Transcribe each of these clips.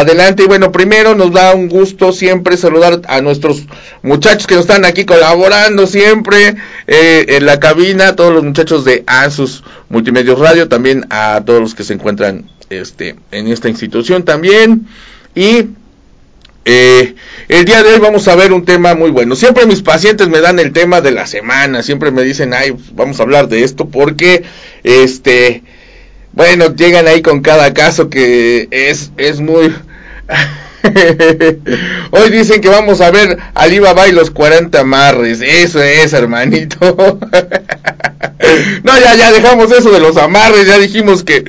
adelante. Y bueno, primero nos da un gusto siempre saludar a nuestros muchachos que nos están aquí colaborando siempre eh, en la cabina, todos los muchachos de ASUS Multimedios Radio, también a todos los que se encuentran este, en esta institución también. Y eh, el día de hoy vamos a ver un tema muy bueno. Siempre mis pacientes me dan el tema de la semana, siempre me dicen, ay, vamos a hablar de esto porque, este, bueno, llegan ahí con cada caso que es, es muy... Hoy dicen que vamos a ver Alibaba y los 40 amarres. Eso es, hermanito. no, ya, ya dejamos eso de los amarres. Ya dijimos que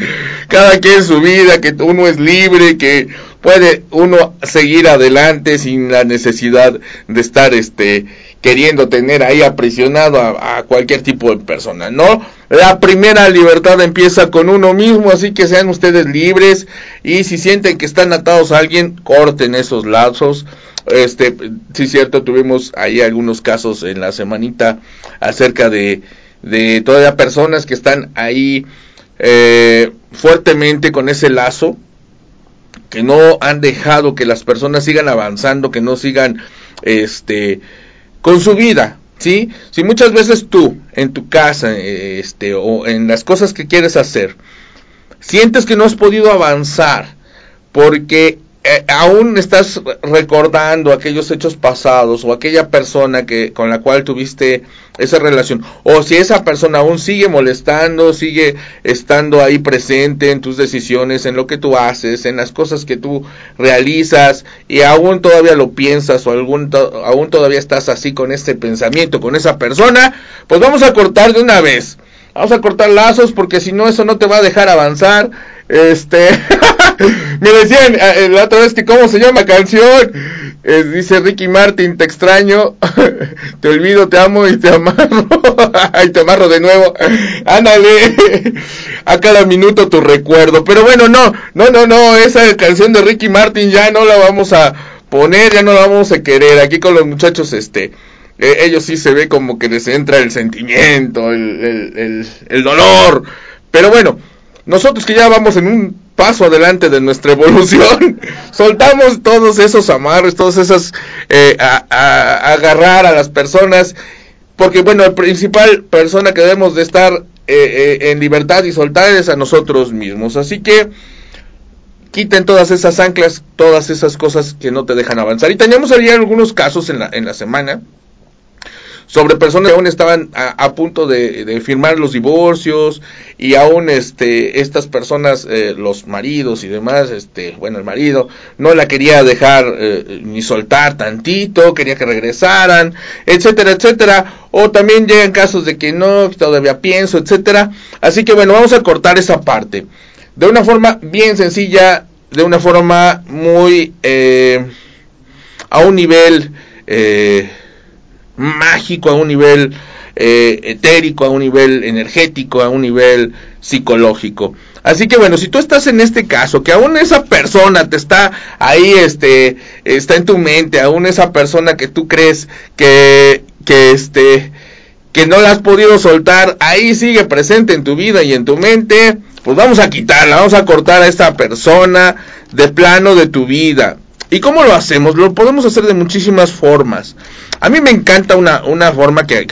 cada quien su vida, que uno es libre, que puede uno seguir adelante sin la necesidad de estar este queriendo tener ahí aprisionado a, cualquier tipo de persona, ¿no? La primera libertad empieza con uno mismo, así que sean ustedes libres y si sienten que están atados a alguien, corten esos lazos. Este, sí cierto, tuvimos ahí algunos casos en la semanita acerca de, de todavía personas que están ahí eh, fuertemente con ese lazo, que no han dejado que las personas sigan avanzando, que no sigan este con su vida, ¿sí? Si muchas veces tú en tu casa este o en las cosas que quieres hacer sientes que no has podido avanzar porque eh, aún estás recordando aquellos hechos pasados o aquella persona que con la cual tuviste esa relación o si esa persona aún sigue molestando, sigue estando ahí presente en tus decisiones, en lo que tú haces, en las cosas que tú realizas y aún todavía lo piensas o algún aún todavía estás así con este pensamiento con esa persona, pues vamos a cortar de una vez. Vamos a cortar lazos porque si no eso no te va a dejar avanzar este, me decían eh, la otra vez que cómo se llama canción. Eh, dice Ricky Martin, te extraño, te olvido, te amo y te amarro. y te amarro de nuevo. Ándale, a cada minuto tu recuerdo. Pero bueno, no, no, no, no, esa canción de Ricky Martin ya no la vamos a poner, ya no la vamos a querer. Aquí con los muchachos, este, eh, ellos sí se ve como que les entra el sentimiento, el, el, el dolor. Pero bueno, nosotros que ya vamos en un paso adelante de nuestra evolución, soltamos todos esos amarres, todas esas, eh, a, agarrar a las personas, porque bueno, la principal persona que debemos de estar eh, eh, en libertad y soltar es a nosotros mismos. Así que quiten todas esas anclas, todas esas cosas que no te dejan avanzar. Y teníamos ahí algunos casos en la, en la semana sobre personas que aún estaban a, punto de, firmar los divorcios y aún este estas personas eh, los maridos y demás este bueno el marido no la quería dejar eh, ni soltar tantito quería que regresaran etcétera etcétera. O también llegan casos de que no todavía pienso etcétera. Así que bueno vamos a cortar esa parte. De una forma bien sencilla de una forma muy eh, a un nivel eh, mágico, a un nivel eh, etérico, a un nivel energético, a un nivel psicológico. Así que bueno, si tú estás en este caso, que aún esa persona te está ahí, este, está en tu mente, aún esa persona que tú crees que, que este, que no la has podido soltar, ahí sigue presente en tu vida y en tu mente, pues vamos a quitarla, vamos a cortar a esta persona de plano de tu vida. ¿Y cómo lo hacemos? Lo podemos hacer de muchísimas formas. A mí me encanta una, una forma que,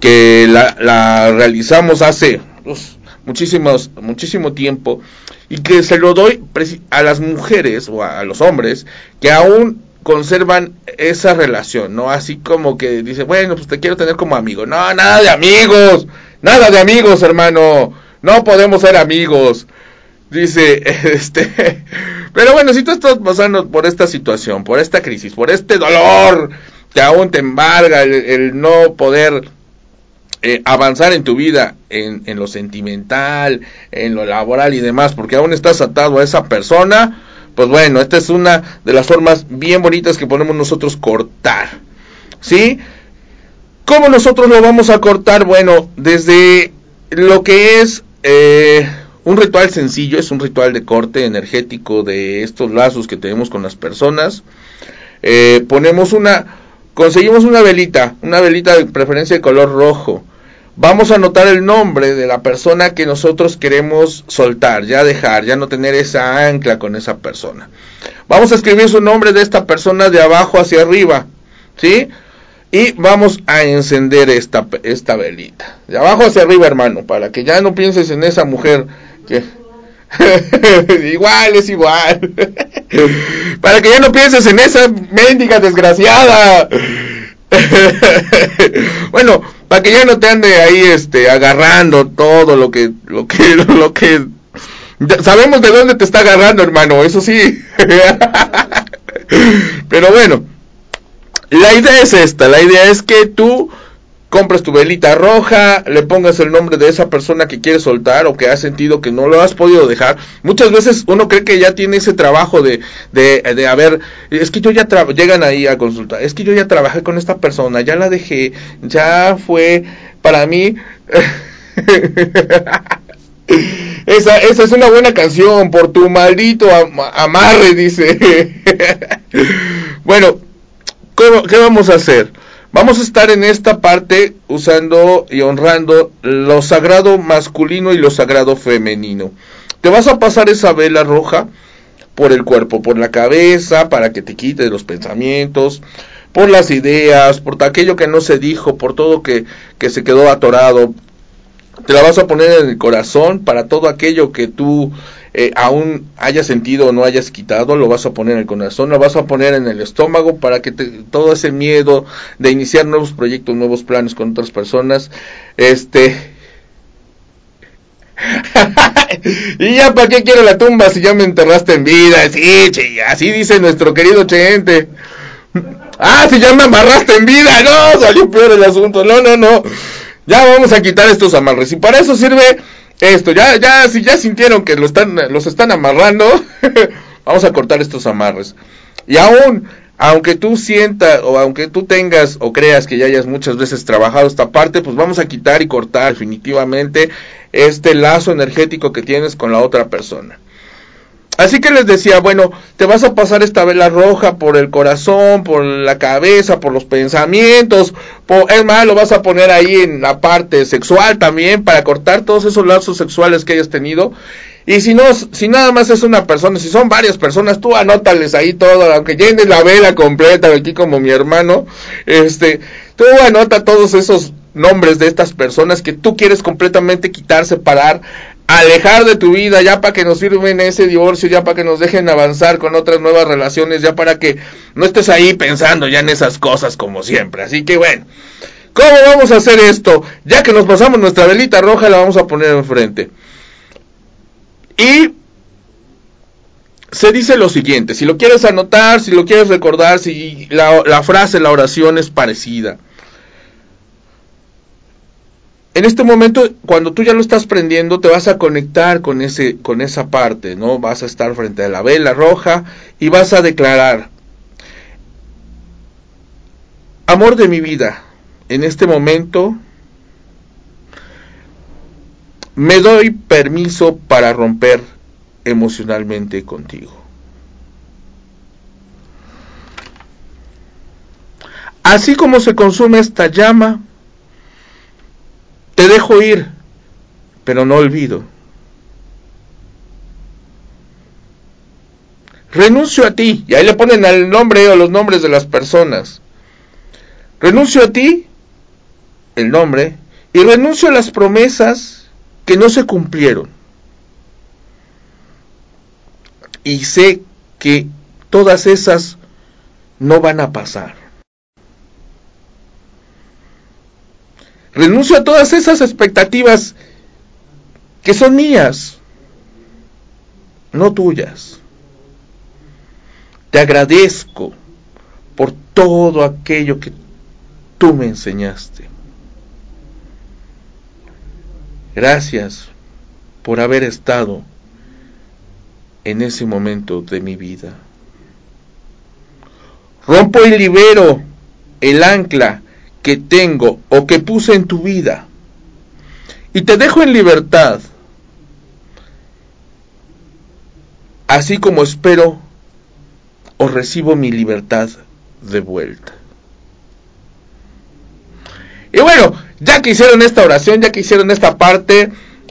que, la, realizamos hace muchísimos, muchísimo tiempo y que se lo doy a las mujeres o a, los hombres que aún conservan esa relación, ¿no? Así como que dice, bueno, pues te quiero tener como amigo. No, nada de amigos, nada de amigos, hermano. No podemos ser amigos. Dice, este, pero bueno, si tú estás pasando por esta situación, por esta crisis, por este dolor, que aún te embarga el, no poder eh, avanzar en tu vida, en, lo sentimental, en lo laboral y demás, porque aún estás atado a esa persona, pues bueno, esta es una de las formas bien bonitas que podemos nosotros cortar. ¿Sí? ¿Cómo nosotros lo vamos a cortar? Bueno, desde lo que es eh, un ritual sencillo, es un ritual de corte energético de estos lazos que tenemos con las personas. Eh, ponemos una conseguimos una velita, una velita de preferencia de color rojo. vamos a anotar el nombre de la persona que nosotros queremos soltar, ya dejar, ya no tener esa ancla con esa persona. Vamos a escribir su nombre de esta persona de abajo hacia arriba, ¿sí? Y vamos a encender esta, esta velita. De abajo hacia arriba, hermano, para que ya no pienses en esa mujer. igual, es igual. para que ya no pienses en esa mendiga desgraciada. bueno, para que ya no te ande ahí este agarrando todo lo que lo que lo que sabemos de dónde te está agarrando, hermano, eso sí. Pero bueno, la idea es esta, la idea es que tú compras tu velita roja, le pongas el nombre de esa persona que quieres soltar o que has sentido que no lo has podido dejar. Muchas veces uno cree que ya tiene ese trabajo de, de, de es que yo ya llegan ahí a consultar, es que yo ya trabajé con esta persona, ya la dejé, ya fue para mí. esa, esa es una buena canción, por tu maldito amarre, dice. bueno, ¿qué vamos a hacer? Vamos a estar en esta parte usando y honrando lo sagrado masculino y lo sagrado femenino. Te vas a pasar esa vela roja por el cuerpo, por la cabeza, para que te quite los pensamientos, por las ideas, por aquello que no se dijo, por todo que, que se quedó atorado. Te la vas a poner en el corazón para todo aquello que tú eh, aún hayas sentido o no hayas quitado, lo vas a poner en el corazón, lo vas a poner en el estómago para que todo ese miedo de iniciar nuevos proyectos, nuevos planes con otras personas, este... y ya para qué quiero la tumba si ya me enterraste en vida, sí, así dice nuestro querido Chente. ah, si ya me amarraste en vida, no, salió peor el asunto, no, no, no. Ya vamos a quitar estos amarres y para eso sirve esto, ya, ya, si ya sintieron que lo están, los están amarrando, vamos a cortar estos amarres. Y aún, aunque tú sientas o aunque tú tengas o creas que ya hayas muchas veces trabajado esta parte, pues vamos a quitar y cortar definitivamente este lazo energético que tienes con la otra persona. Así que les decía, bueno, te vas a pasar esta vela roja por el corazón, por la cabeza, por los pensamientos, por, es más, lo vas a poner ahí en la parte sexual también para cortar todos esos lazos sexuales que hayas tenido. Y si no, si nada más es una persona, si son varias personas, tú anótales ahí todo, aunque llenes la vela completa, aquí como mi hermano, este, tú anota todos esos nombres de estas personas que tú quieres completamente quitar, separar, alejar de tu vida, ya para que nos sirven ese divorcio, ya para que nos dejen avanzar con otras nuevas relaciones, ya para que no estés ahí pensando ya en esas cosas como siempre. Así que bueno, ¿cómo vamos a hacer esto? Ya que nos pasamos nuestra velita roja, la vamos a poner enfrente. Y se dice lo siguiente, si lo quieres anotar, si lo quieres recordar, si la, la frase, la oración es parecida en este momento, cuando tú ya lo estás prendiendo, te vas a conectar con, ese, con esa parte, ¿no? Vas a estar frente a la vela roja y vas a declarar, amor de mi vida, en este momento me doy permiso para romper emocionalmente contigo. Así como se consume esta llama, dejo ir, pero no olvido. Renuncio a ti, y ahí le ponen el nombre o los nombres de las personas. Renuncio a ti, el nombre, y renuncio a las promesas que no se cumplieron. Y sé que todas esas no van a pasar. Renuncio a todas esas expectativas que son mías, no tuyas. Te agradezco por todo aquello que tú me enseñaste. Gracias por haber estado en ese momento de mi vida. Rompo y libero el ancla tengo o que puse en tu vida y te dejo en libertad, así como espero o recibo mi libertad de vuelta. Y bueno, ya que hicieron esta oración, ya que hicieron esta parte,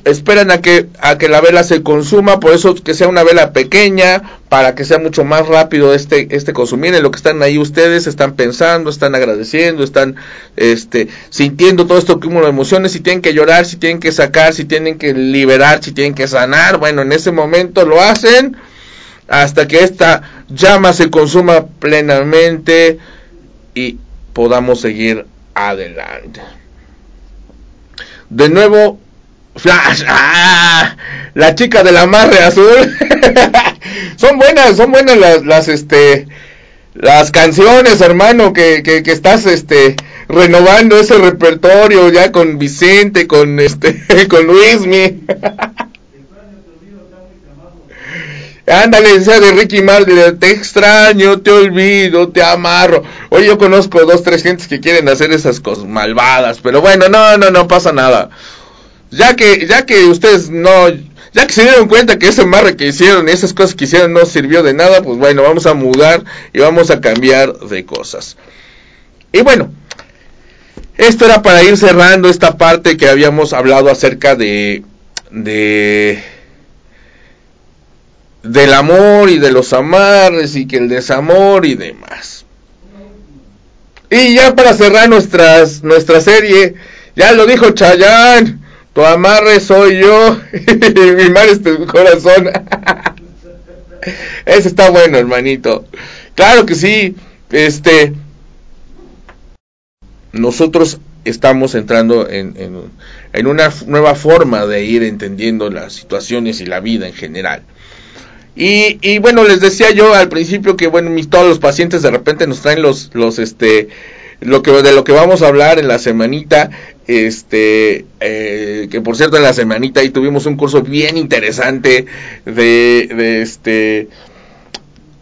esperan a que a que la vela se consuma, por eso que sea una vela pequeña, para que sea mucho más rápido este este consumir, en lo que están ahí ustedes están pensando, están agradeciendo, están este sintiendo todo esto cúmulo de emociones, si tienen que llorar, si tienen que sacar, si tienen que liberar, si tienen que sanar, bueno, en ese momento lo hacen hasta que esta llama se consuma plenamente y podamos seguir adelante. De nuevo, Flash, ¡ah! la chica del amarre azul. son buenas, son buenas las, las, este, las canciones, hermano, que, que, que estás, este, renovando ese repertorio ya con Vicente, con, este, con Luismi. Ándale, sea de Ricky Martin, te extraño, te olvido, te amarro. Oye, yo conozco dos, tres gentes que quieren hacer esas cosas malvadas, pero bueno, no, no, no pasa nada. Ya que, ya que ustedes no, ya que se dieron cuenta que ese amarre que hicieron esas cosas que hicieron no sirvió de nada, pues bueno, vamos a mudar y vamos a cambiar de cosas. Y bueno, esto era para ir cerrando esta parte que habíamos hablado acerca de, de, del amor y de los amarres y que el desamor y demás. Y ya para cerrar nuestras, nuestra serie, ya lo dijo Chayán, tu amarre soy yo y mi mar es tu corazón. Ese está bueno, hermanito. Claro que sí, este, nosotros estamos entrando en, en, una nueva forma de ir entendiendo las situaciones y la vida en general. Y, y, bueno, les decía yo al principio que bueno, mis, todos los pacientes de repente nos traen los, los, este, lo que, de lo que vamos a hablar en la semanita, este, eh, que por cierto en la semanita ahí tuvimos un curso bien interesante de, de este,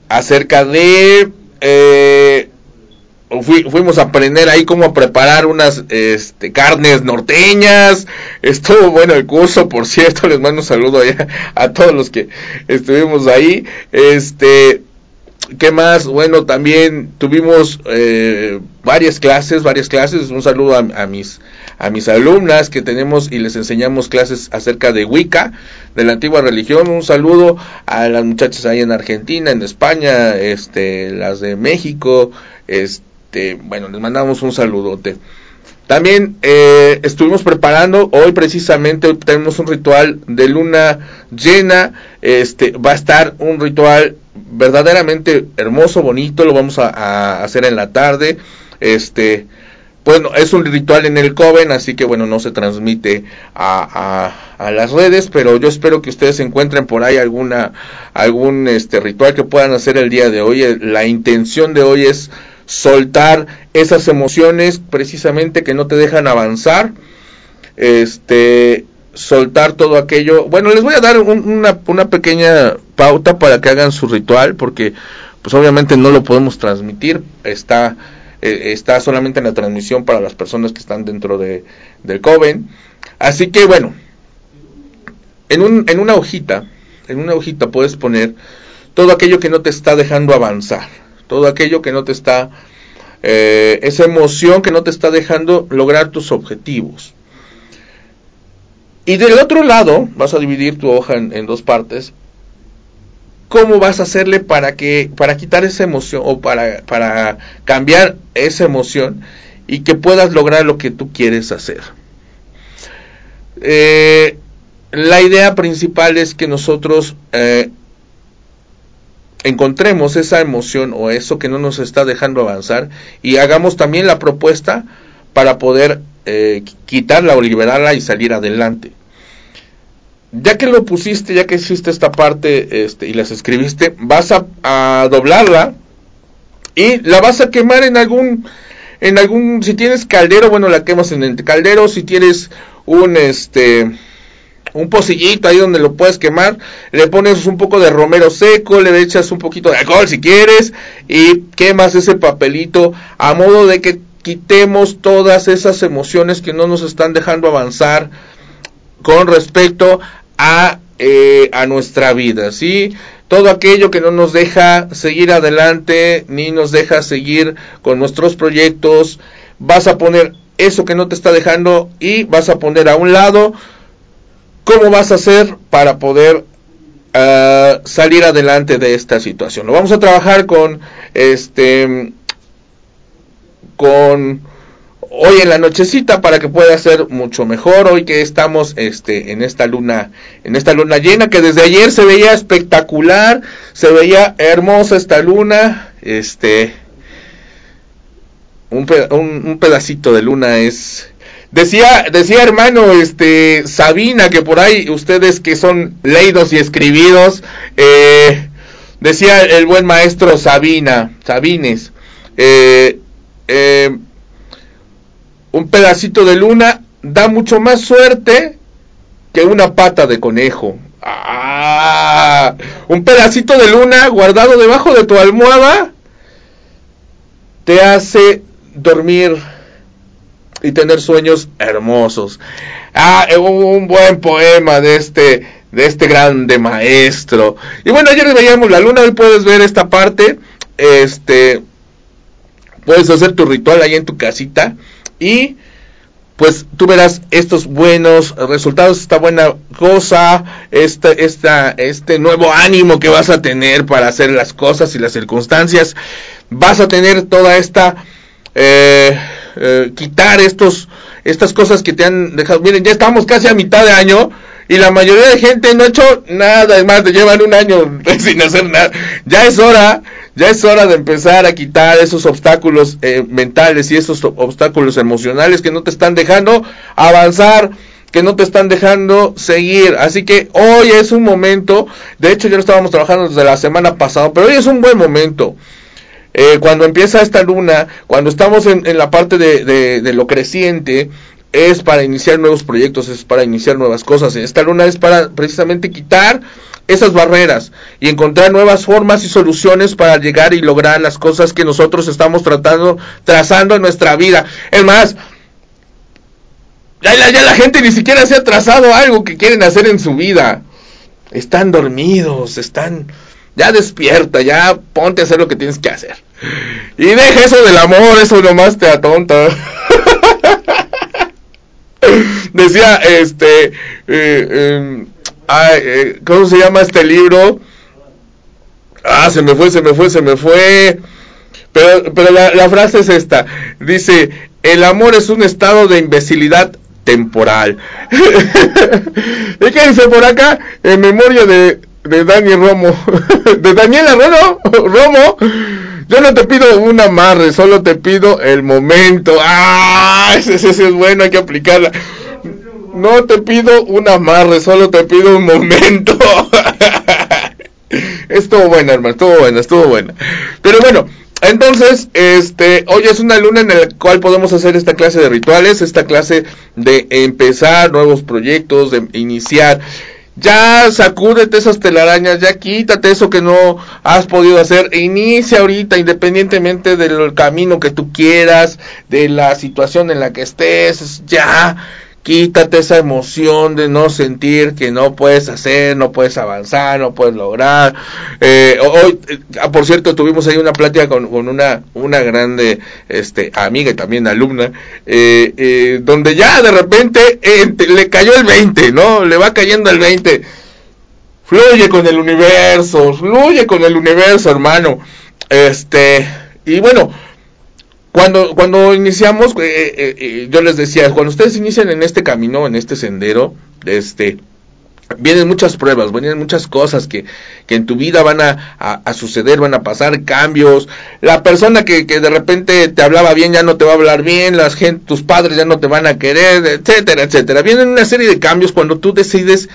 acerca de, eh, fuimos a aprender ahí cómo preparar unas este, carnes norteñas. Estuvo bueno el curso, por cierto, les mando un saludo allá a todos los que estuvimos ahí. Este, ¿qué más? Bueno, también tuvimos eh, varias clases, varias clases. Un saludo a, a, mis a mis alumnas que tenemos y les enseñamos clases acerca de Wicca, de la antigua religión. Un saludo a las muchachas ahí en Argentina, en España, este, las de México, este bueno, les mandamos un saludote. También eh, estuvimos preparando, hoy precisamente, tenemos un ritual de luna llena, este, va a estar un ritual verdaderamente hermoso, bonito, lo vamos a, a hacer en la tarde, este, bueno, es un ritual en el Coven, así que bueno, no se transmite a, a, a, las redes, pero yo espero que ustedes encuentren por ahí alguna, algún este ritual que puedan hacer el día de hoy. La intención de hoy es soltar esas emociones precisamente que no te dejan avanzar, este, soltar todo aquello. Bueno, les voy a dar una, una pequeña pauta para que hagan su ritual, porque pues obviamente no lo podemos transmitir, está, eh, está solamente en la transmisión para las personas que están dentro de, del Coven. Así que bueno, en, un, en una hojita, en una hojita puedes poner todo aquello que no te está dejando avanzar todo aquello que no te está, eh, esa emoción que no te está dejando lograr tus objetivos. Y del otro lado, vas a dividir tu hoja en, dos partes. ¿Cómo vas a hacerle para que, para quitar esa emoción o para, para cambiar esa emoción y que puedas lograr lo que tú quieres hacer? Eh, la idea principal es que nosotros eh, encontremos esa emoción o eso que no nos está dejando avanzar y hagamos también la propuesta para poder eh, quitarla o liberarla y salir adelante. Ya que lo pusiste, ya que hiciste esta parte este, y las escribiste, vas a, doblarla y la vas a quemar en algún en algún si tienes caldero bueno la quemas en el caldero si tienes un este un pocillito ahí donde lo puedes quemar, le pones un poco de romero seco, le echas un poquito de alcohol si quieres y quemas ese papelito a modo de que quitemos todas esas emociones que no nos están dejando avanzar con respecto a, eh, a nuestra vida, ¿sí? Todo aquello que no nos deja seguir adelante ni nos deja seguir con nuestros proyectos, vas a poner eso que no te está dejando y vas a poner a un lado cómo vas a hacer para poder uh, salir adelante de esta situación. Lo vamos a trabajar con este con hoy en la nochecita para que pueda ser mucho mejor hoy que estamos este en esta luna en esta luna llena que desde ayer se veía espectacular se veía hermosa esta luna este un, pedacito de luna es decía decía hermano este Sabina que por ahí ustedes que son leídos y escribidos eh, decía el buen maestro Sabina Sabines eh, eh, un pedacito de luna da mucho más suerte que una pata de conejo. Ah, un pedacito de luna guardado debajo de tu almohada te hace dormir y tener sueños hermosos. Ah, eh, un buen poema de este de este grande maestro. Y bueno, ayer veíamos la luna, hoy puedes ver esta parte. Este puedes hacer tu ritual ahí en tu casita y pues tú verás estos buenos resultados, esta buena cosa, este, esta, este nuevo ánimo que vas a tener para hacer las cosas y las circunstancias. Vas a tener toda esta, eh, eh, quitar estos, estas cosas que te han dejado. Miren, ya estamos casi a mitad de año y la mayoría de gente no ha hecho nada, más, te llevan un año sin hacer nada. Ya es hora ya es hora de empezar a quitar esos obstáculos eh, mentales y esos obstáculos emocionales que no te están dejando avanzar, que no te están dejando seguir. Así que hoy es un momento, de hecho ya lo estábamos trabajando desde la semana pasada, pero hoy es un buen momento. Eh, cuando empieza esta luna, cuando estamos en, la parte de, de lo creciente, es para iniciar nuevos proyectos, es para iniciar nuevas cosas. Esta luna es para precisamente quitar esas barreras y encontrar nuevas formas y soluciones para llegar y lograr las cosas que nosotros estamos tratando, trazando en nuestra vida. Es más, ya ya la gente ni siquiera se ha trazado algo que quieren hacer en su vida. Están dormidos, están... Ya despierta, ya ponte a hacer lo que tienes que hacer. Y deja eso del amor, eso nomás te atonta. Decía, este, eh, em, eh, ¿cómo se llama este libro? Ah, se me fue, se me fue, se me fue. Pero, pero la, frase es esta. Dice, el amor es un estado de imbecilidad temporal. ¿Y qué dice por acá? En memoria de, de Daniel Romo. de Daniela Romo, Romo. Yo no te pido un amarre, solo te pido el momento. Ah, ese, ese es bueno, hay que aplicarla. No te pido un amarre, solo te pido un momento. estuvo buena, hermano, estuvo buena, estuvo buena. Pero bueno, entonces, este, hoy es una luna en la cual podemos hacer esta clase de rituales, esta clase de empezar nuevos proyectos, de iniciar. Ya sacúdete esas telarañas, ya quítate eso que no has podido hacer. E inicia ahorita, independientemente del camino que tú quieras, de la situación en la que estés, ya Quítate esa emoción de no sentir que no puedes hacer, no puedes avanzar, no puedes lograr. Eh, hoy, ah, por cierto, tuvimos ahí una plática con, una, una grande este, amiga y también alumna, eh, eh, donde ya de repente le cayó el 20, ¿no? Le va cayendo el 20. Fluye con el universo, fluye con el universo, hermano. Este, y bueno, cuando, cuando iniciamos, eh, eh, eh, yo les decía, cuando ustedes inician en este camino, en este sendero, este, vienen muchas pruebas, vienen muchas cosas que, que en tu vida van a, a, suceder, van a pasar cambios. La persona que, que, de repente te hablaba bien ya no te va a hablar bien, las tus padres ya no te van a querer, etcétera, etcétera. Vienen una serie de cambios cuando tú decides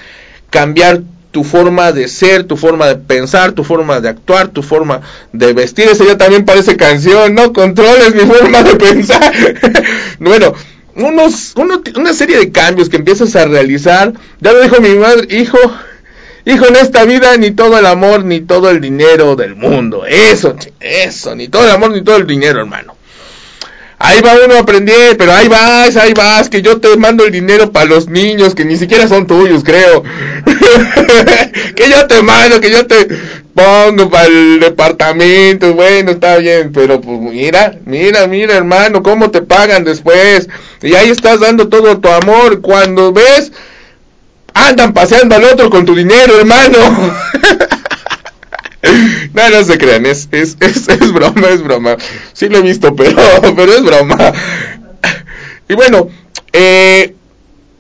cambiar tu forma de ser, tu forma de pensar, tu forma de actuar, tu forma de vestir. Eso ya también parece canción, no controles mi forma de pensar. bueno, unos, una serie de cambios que empiezas a realizar. Ya lo dijo mi madre, hijo, hijo, en esta vida ni todo el amor ni todo el dinero del mundo. Eso, eso, ni todo el amor ni todo el dinero, hermano. Ahí va uno a aprender, pero ahí vas, ahí vas, que yo te mando el dinero para los niños, que ni siquiera son tuyos, creo. que yo te mando, que yo te... dispongo para el departamento, bueno, está bien, pero pues mira, mira, mira, hermano, cómo te pagan después. Y ahí estás dando todo tu amor. Cuando ves, andan paseando al otro con tu dinero, hermano. no, no se crean, es, es, es, es, broma, es broma. Sí lo he visto, pero, pero es broma. Y bueno, eh,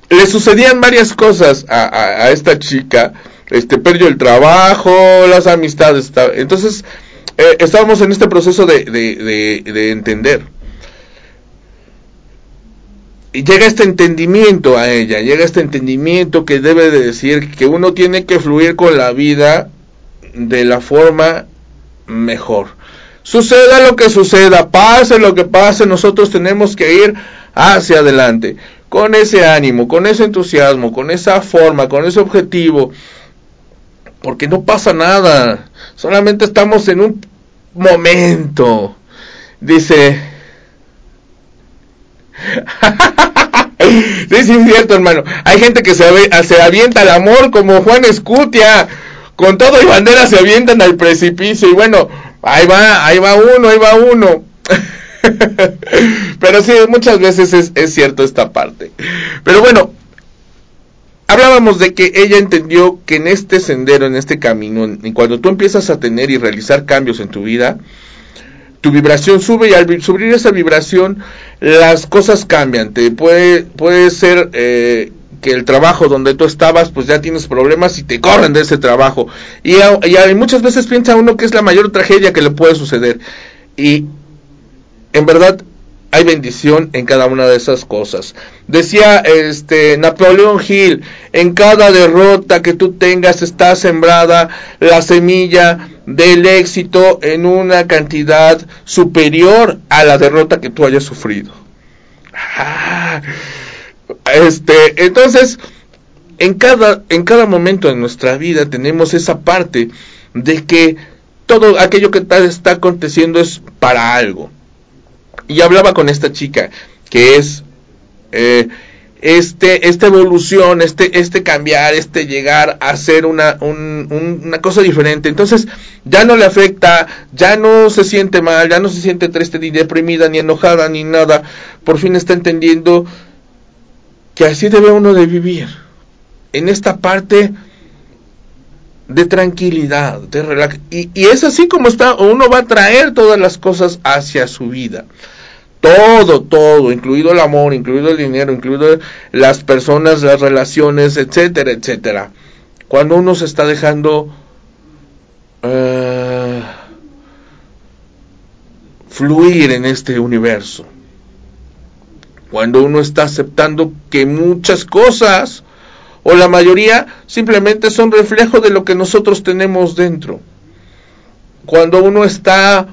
le sucedían varias cosas a, a, esta chica. Este, perdió el trabajo, las amistades. Entonces, eh, estábamos en este proceso de, de, de, de entender y llega este entendimiento a ella, llega este entendimiento que debe de decir que uno tiene que fluir con la vida de la forma mejor. Suceda lo que suceda, pase lo que pase, nosotros tenemos que ir hacia adelante, con ese ánimo, con ese entusiasmo, con esa forma, con ese objetivo, porque no pasa nada, solamente estamos en un momento. Dice, sí, sí, es cierto, hermano. Hay gente que se, se avienta al amor como Juan Escutia. Con todo y bandera se avientan al precipicio. Y bueno, ahí va, ahí va uno, ahí va uno. Pero sí, muchas veces es, cierto esta parte. Pero bueno, hablábamos de que ella entendió que en este sendero, en este camino, y cuando tú empiezas a tener y realizar cambios en tu vida, tu vibración sube y al subir esa vibración las cosas cambian. Te puede, puede ser eh, que el trabajo donde tú estabas pues ya tienes problemas y te corren de ese trabajo. Y, y, muchas veces piensa uno que es la mayor tragedia que le puede suceder. Y en verdad hay bendición en cada una de esas cosas. Decía este Napoleón Hill, en cada derrota que tú tengas está sembrada la semilla del éxito en una cantidad superior a la derrota que tú hayas sufrido. Ah, este, entonces, en cada, en cada momento de nuestra vida tenemos esa parte de que todo aquello que está aconteciendo es para algo y hablaba con esta chica que es eh, este, esta evolución, este, este cambiar, este llegar a ser una, una cosa diferente. Entonces ya no le afecta, ya no se siente mal, ya no se siente triste, ni deprimida, ni enojada, ni nada. Por fin está entendiendo que así debe uno de vivir. En esta parte de tranquilidad, de relax. Y, es así como está, uno va a traer todas las cosas hacia su vida todo, todo, incluido el amor, incluido el dinero, incluido las personas, las relaciones, etcétera, etcétera. Cuando uno se está dejando uh, fluir en este universo, cuando uno está aceptando que muchas cosas, o la mayoría, simplemente son reflejo de lo que nosotros tenemos dentro. Cuando uno está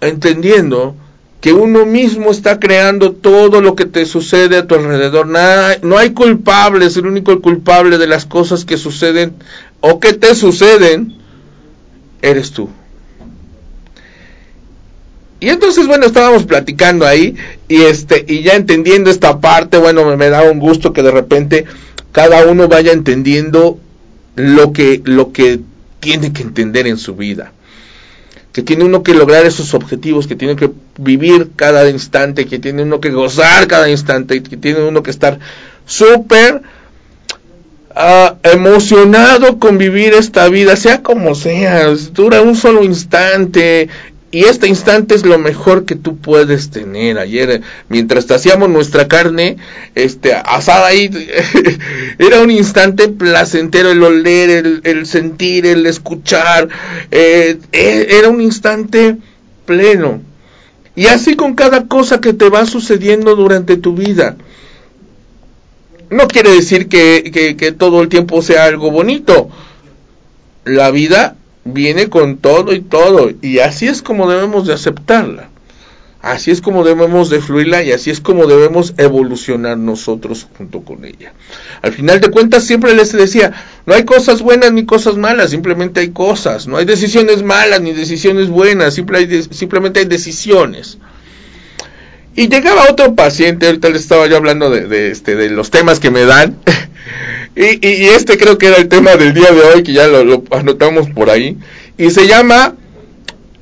entendiendo que uno mismo está creando todo lo que te sucede a tu alrededor. No hay culpables, el único culpable de las cosas que suceden o que te suceden eres tú. Y entonces, bueno, estábamos platicando ahí y este y ya entendiendo esta parte, bueno, me, me da un gusto que de repente cada uno vaya entendiendo lo que lo que tiene que entender en su vida. Que tiene uno que lograr esos objetivos, que tiene que vivir cada instante, que tiene uno que gozar cada instante, que tiene uno que estar súper uh, emocionado con vivir esta vida, sea como sea, dura un solo instante, y este instante es lo mejor que tú puedes tener. Ayer, mientras hacíamos nuestra carne, este, asada ahí, era un instante placentero el oler, el, sentir, el escuchar. Eh, e, era un instante pleno. Y así con cada cosa que te va sucediendo durante tu vida. No quiere decir que, que todo el tiempo sea algo bonito. La vida viene con todo y todo y así es como debemos de aceptarla. Así es como debemos de fluirla y así es como debemos evolucionar nosotros junto con ella. Al final de cuentas siempre les decía, no hay cosas buenas ni cosas malas, simplemente hay cosas, no hay decisiones malas ni decisiones buenas, simplemente hay decisiones. Y llegaba otro paciente, ahorita le estaba yo hablando de, este, de los temas que me dan, Y, y, este creo que era el tema del día de hoy, que ya lo, anotamos por ahí. Y se llama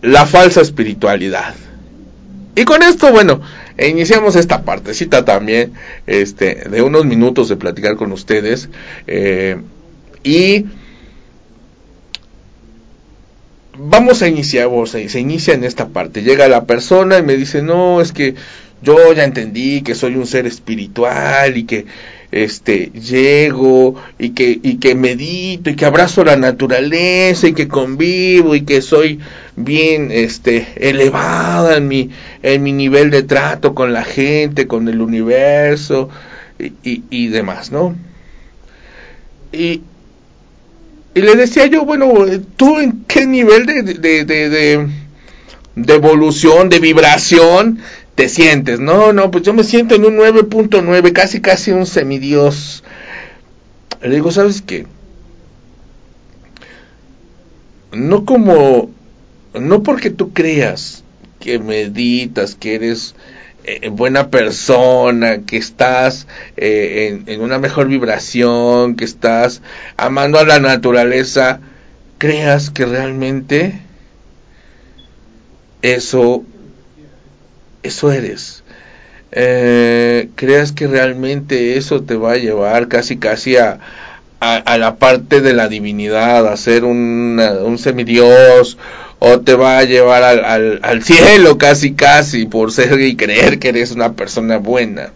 la falsa espiritualidad. Y con esto, bueno, iniciamos esta partecita también, este, de unos minutos de platicar con ustedes. Eh, y vamos a iniciar, se, se inicia en esta parte. Llega la persona y me dice, no, es que yo ya entendí que soy un ser espiritual y que este llego y que y que medito y que abrazo la naturaleza y que convivo y que soy bien este elevada en mi en mi nivel de trato con la gente con el universo y, y, demás no y y le decía yo bueno tú en qué nivel de, de, de, de, de evolución de vibración te sientes. No, no, pues yo me siento en un 9.9, casi casi un semidios. Le digo, ¿sabes qué? No como, no porque tú creas que meditas, que eres eh, buena persona, que estás eh, en, en una mejor vibración, que estás amando a la naturaleza, creas que realmente eso eso eres. Eh, creas que realmente eso te va a llevar casi casi a, a, la parte de la divinidad, a ser un, un semidios, o te va a llevar al, al, al, cielo casi casi por ser y creer que eres una persona buena.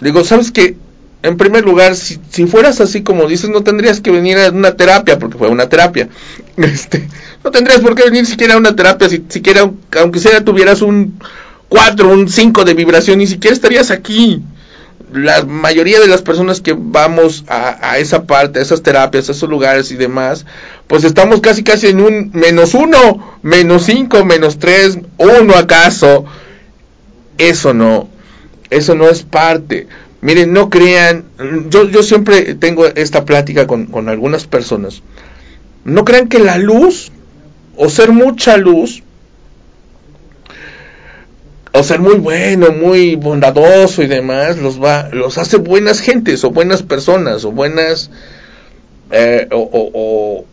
Digo, ¿sabes qué? En primer lugar, si, si fueras así como dices, no tendrías que venir a una terapia, porque fue una terapia. Este, no tendrías por qué venir siquiera a una terapia, si siquiera, aunque sea tuvieras un 4, un 5 de vibración, ni siquiera estarías aquí. La mayoría de las personas que vamos a, esa parte, a esas terapias, a esos lugares y demás, pues estamos casi casi en un menos 1, menos 5, menos 3, 1 acaso. Eso no, eso no es parte. Miren, no crean, yo, yo siempre tengo esta plática con, con algunas personas. No crean que la luz o ser mucha luz, o ser muy bueno, muy bondadoso y demás, los va, los hace buenas gentes, o buenas personas, o buenas, eh, o, o,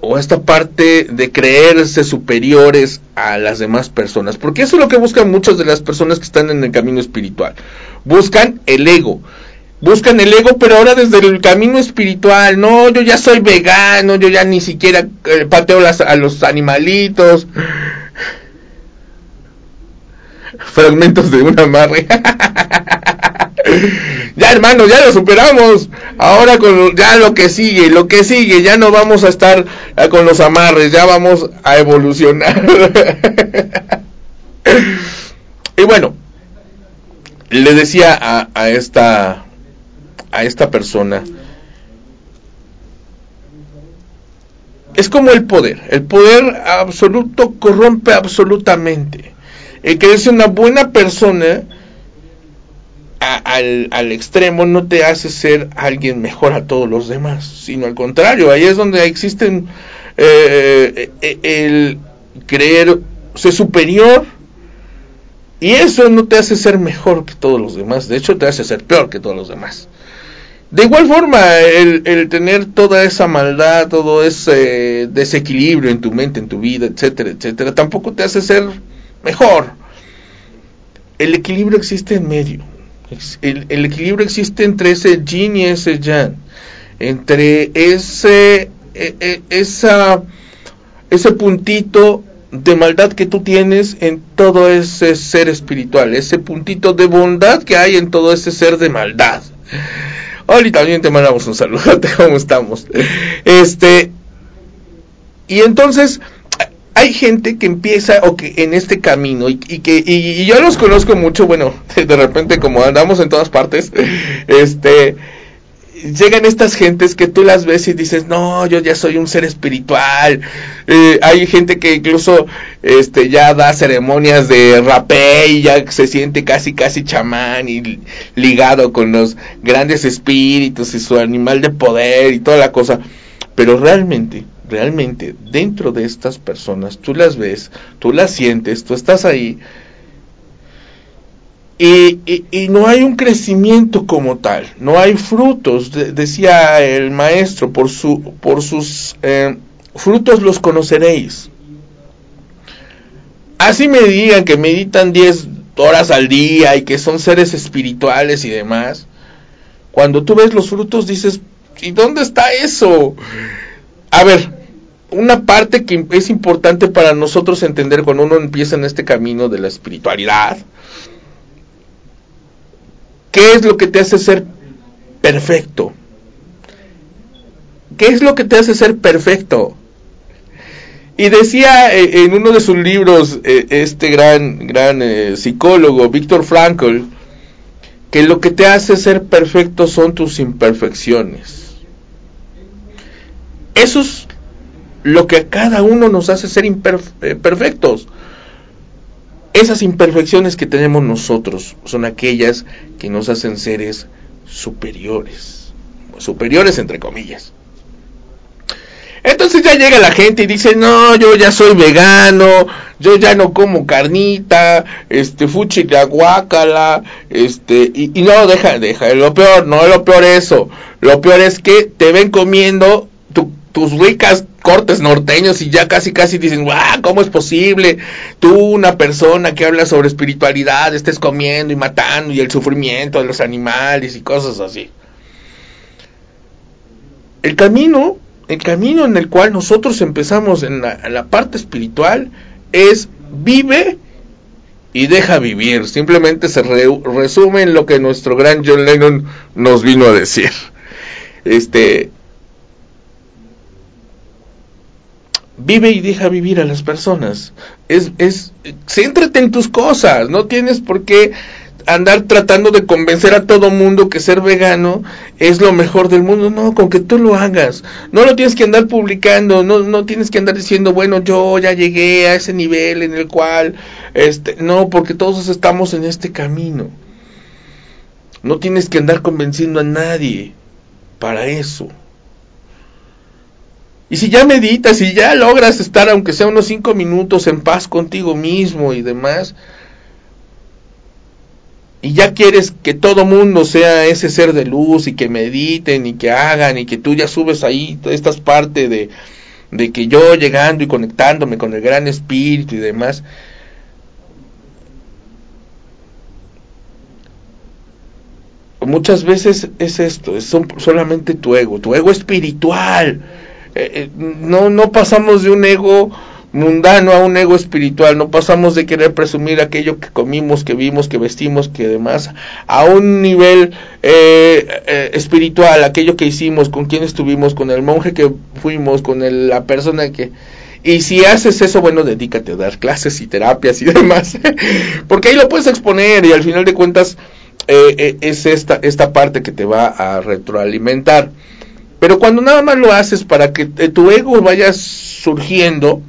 o, esta parte de creerse superiores a las demás personas, porque eso es lo que buscan muchas de las personas que están en el camino espiritual, buscan el ego, buscan el ego, pero ahora desde el camino espiritual. No, yo ya soy vegano, yo ya ni siquiera eh, pateo a los animalitos. Fragmentos de una amarre. ya hermano, ya lo superamos. Ahora ya lo que sigue, lo que sigue, ya no vamos a estar eh, con los amarres, ya vamos a evolucionar. y bueno, le decía a, a esta a esta persona es como el poder. El poder absoluto corrompe absolutamente. El que es una buena persona al, al, extremo no te hace ser alguien mejor a todos los demás, sino al contrario, ahí es donde existen eh, eh el creer ser superior y eso no te hace ser mejor que todos los demás, de hecho te hace ser peor que todos los demás. De igual forma, el, tener toda esa maldad, todo ese desequilibrio en tu mente, en tu vida, etcétera, etcétera, tampoco te hace ser mejor. El equilibrio existe en medio. El, el equilibrio existe entre ese yin y ese yang. Entre ese, e, e, esa, ese puntito de maldad que tú tienes en todo ese ser espiritual, ese puntito de bondad que hay en todo ese ser de maldad. Oli, también te mandamos un saludo, ¿cómo estamos? Este, y entonces, hay gente que empieza o que en este camino y, que y, yo los conozco mucho bueno de repente como andamos en todas partes este llegan estas gentes que tú las ves y dices, no, yo ya soy un ser espiritual. Eh, hay gente que incluso este, ya da ceremonias de rapé y ya se siente casi, casi chamán y ligado con los grandes espíritus y su animal de poder y toda la cosa. Pero realmente, realmente, dentro de estas personas, tú las ves, tú las sientes, tú estás ahí. Y, no hay un crecimiento como tal, no hay frutos, decía el maestro, por, su, por sus eh, frutos los conoceréis. Así me digan que meditan 10 horas al día y que son seres espirituales y demás. Cuando tú ves los frutos dices, ¿y dónde está eso? A ver, una parte que es importante para nosotros entender cuando uno empieza en este camino de la espiritualidad ¿Qué es lo que te hace ser perfecto? ¿Qué es lo que te hace ser perfecto? Y decía eh, en uno de sus libros eh, este gran, gran eh, psicólogo, Víctor Frankl, que lo que te hace ser perfecto son tus imperfecciones. Eso es lo que a cada uno nos hace ser imperfectos. Esas imperfecciones que tenemos nosotros son aquellas que nos hacen seres superiores. Superiores entre comillas. Entonces ya llega la gente y dice, no, yo ya soy vegano, yo ya no como carnita, este, fuchi de aguácala, este, y, y, no, deja, deja, lo peor, no lo peor eso, lo peor es que te ven comiendo tus ricas cortes norteños y ya casi casi dicen, guau, ¿cómo es posible? Tú, una persona que habla sobre espiritualidad, estés comiendo y matando y el sufrimiento de los animales y cosas así. El camino, el camino en el cual nosotros empezamos en la, parte espiritual es vive y deja vivir. Simplemente se resume en lo que nuestro gran John Lennon nos vino a decir. Este, vive y deja vivir a las personas. Es, es, céntrate en tus cosas, no tienes por qué andar tratando de convencer a todo mundo que ser vegano es lo mejor del mundo, no, con que tú lo hagas, no lo tienes que andar publicando, no, no tienes que andar diciendo, bueno, yo ya llegué a ese nivel en el cual, este, no, porque todos estamos en este camino, no tienes que andar convenciendo a nadie para eso. Y si ya meditas y ya logras estar, aunque sea unos cinco minutos, en paz contigo mismo y demás, y ya quieres que todo mundo sea ese ser de luz y que mediten y que hagan y que tú ya subes ahí estas partes de, de que yo llegando y conectándome con el gran espíritu y demás, muchas veces es esto, es solamente tu ego, tu ego espiritual eh, eh, no, no pasamos de un ego mundano a un ego espiritual, no pasamos de querer presumir aquello que comimos, que vimos, que vestimos, que demás, a un nivel eh, espiritual, aquello que hicimos, con quien estuvimos, con el monje que fuimos, con la persona que... Y si haces eso, bueno, dedícate a dar clases y terapias y demás, porque ahí lo puedes exponer y al final de cuentas es esta, esta parte que te va a retroalimentar. Pero cuando nada más lo haces para que tu ego vaya surgiendo,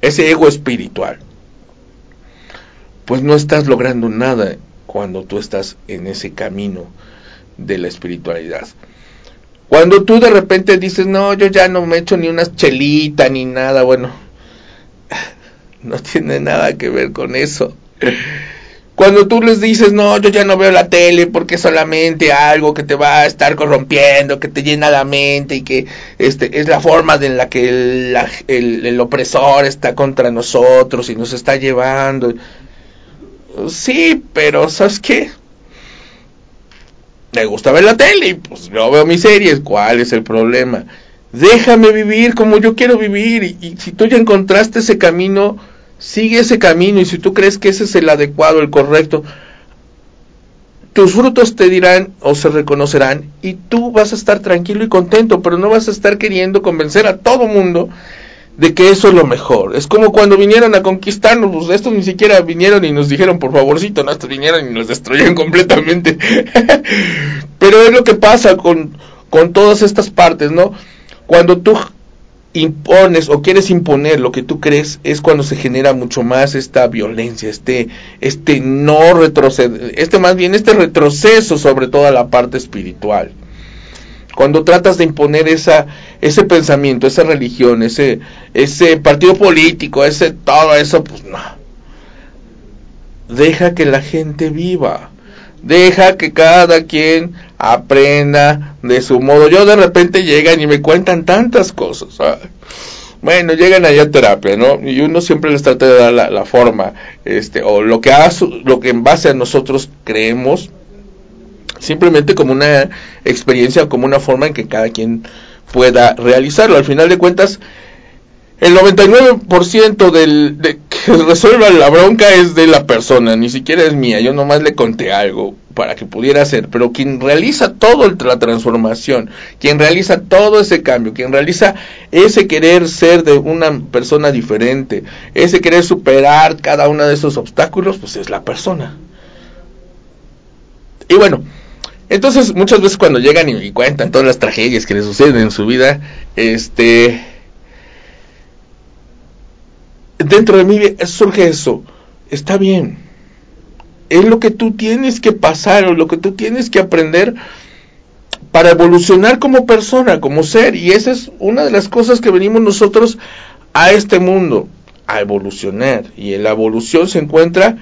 ese ego espiritual, pues no estás logrando nada cuando tú estás en ese camino de la espiritualidad. Cuando tú de repente dices, no, yo ya no me echo ni una chelita ni nada, bueno, no tiene nada que ver con eso. Cuando tú les dices, no, yo ya no veo la tele porque es solamente algo que te va a estar corrompiendo, que te llena la mente y que este, es la forma en la que el, el, opresor está contra nosotros y nos está llevando. Sí, pero ¿sabes qué? Me gusta ver la tele y pues yo veo mis series. ¿Cuál es el problema? Déjame vivir como yo quiero vivir y, y si tú ya encontraste ese camino Sigue ese camino y si tú crees que ese es el adecuado, el correcto, tus frutos te dirán o se reconocerán y tú vas a estar tranquilo y contento, pero no vas a estar queriendo convencer a todo mundo de que eso es lo mejor. Es como cuando vinieron a conquistarnos, pues estos ni siquiera vinieron y nos dijeron por favorcito, no, estos vinieron y nos destruyeron completamente. pero es lo que pasa con, con todas estas partes, ¿no? Cuando tú impones o quieres imponer lo que tú crees es cuando se genera mucho más esta violencia, este, este no retroceso, este más bien este retroceso sobre toda la parte espiritual. Cuando tratas de imponer esa, ese pensamiento, esa religión, ese, ese partido político, ese todo eso, pues no. deja que la gente viva. Deja que cada quien aprenda de su modo. Yo de repente llegan y me cuentan tantas cosas. Bueno, llegan allá a terapia, ¿no? Y uno siempre les trata de dar la, forma, este, o lo que hace, lo que en base a nosotros creemos, simplemente como una experiencia, como una forma en que cada quien pueda realizarlo. Al final de cuentas, el 99% del, de que resuelva la bronca es de la persona, ni siquiera es mía, yo nomás le conté algo para que pudiera hacer, pero quien realiza toda la transformación, quien realiza todo ese cambio, quien realiza ese querer ser de una persona diferente, ese querer superar cada uno de esos obstáculos, pues es la persona. Y bueno, entonces muchas veces cuando llegan y, y cuentan todas las tragedias que les suceden en su vida, este dentro de mí surge eso. Está bien. Es lo que tú tienes que pasar o lo que tú tienes que aprender para evolucionar como persona, como ser. Y esa es una de las cosas que venimos nosotros a este mundo, a evolucionar. Y en la evolución se encuentra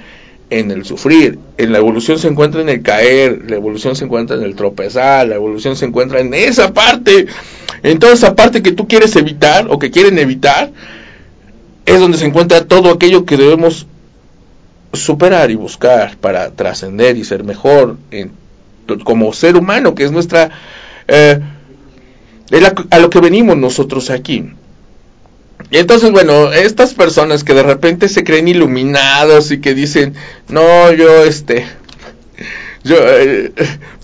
en el sufrir, en la evolución se encuentra en el caer, la evolución se encuentra en el tropezar, la evolución se encuentra en esa parte, en toda esa parte que tú quieres evitar o que quieren evitar, es donde se encuentra todo aquello que debemos superar y buscar para trascender y ser mejor en, como ser humano, que es nuestra... Eh, a lo que venimos nosotros aquí. Y entonces, bueno, estas personas que de repente se creen iluminados y que dicen, no, yo, este, yo eh,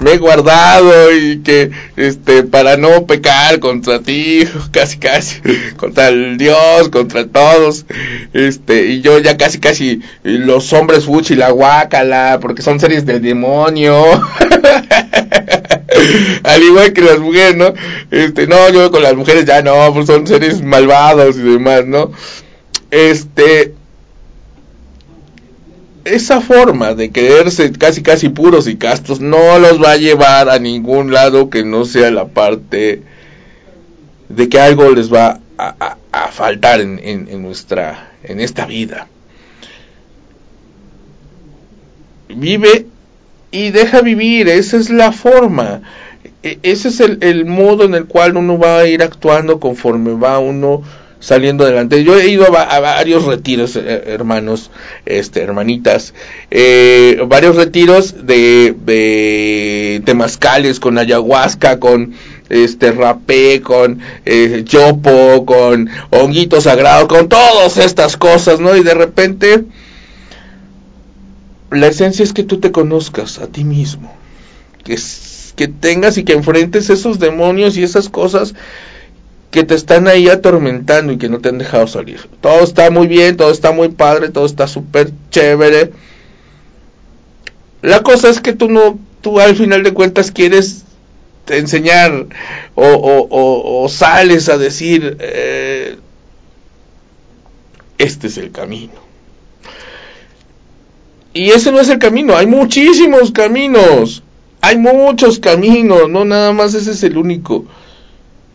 me he guardado y que este para no pecar contra ti casi casi contra el Dios contra todos este y yo ya casi casi los hombres fuchi la guacala porque son series del demonio al igual que las mujeres no este no yo con las mujeres ya no pues son seres malvados y demás no este esa forma de creerse casi casi puros y castos no los va a llevar a ningún lado que no sea la parte de que algo les va a, faltar en, en, nuestra en esta vida. Vive y deja vivir esa es la forma. E, ese es el, el modo en el cual uno va a ir actuando conforme va uno saliendo adelante. Yo he ido a, varios retiros, eh, hermanos, este, hermanitas, eh, varios retiros de, de temazcales con ayahuasca, con este rapé, con eh, yopo, con honguito sagrado, con todas estas cosas, ¿no? Y de repente la esencia es que tú te conozcas a ti mismo, que, que tengas y que enfrentes esos demonios y esas cosas que te están ahí atormentando y que no te han dejado salir. Todo está muy bien, todo está muy padre, todo está súper chévere. La cosa es que tú no, tú al final de cuentas quieres enseñar o, sales a decir, eh, este es el camino. Y ese no es el camino, hay muchísimos caminos, hay muchos caminos, no nada más ese es el único.